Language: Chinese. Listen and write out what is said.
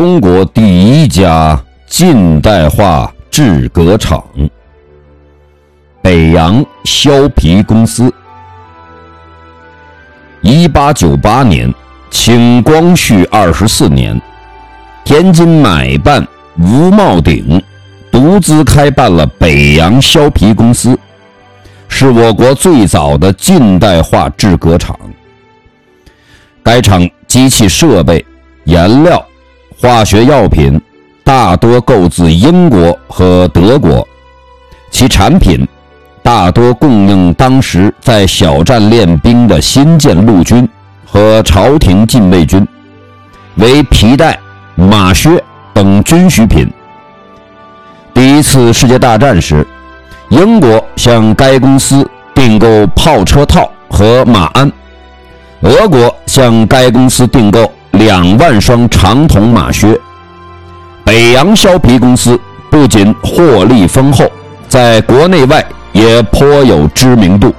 中国第一家近代化制革厂——北洋削皮公司。一八九八年，清光绪二十四年，天津买办吴茂鼎独资开办了北洋削皮公司，是我国最早的近代化制革厂。该厂机器设备、颜料。化学药品大多购自英国和德国，其产品大多供应当时在小站练兵的新建陆军和朝廷禁卫军，为皮带、马靴等军需品。第一次世界大战时，英国向该公司订购炮车套和马鞍，俄国向该公司订购。两万双长筒马靴，北洋削皮公司不仅获利丰厚，在国内外也颇有知名度。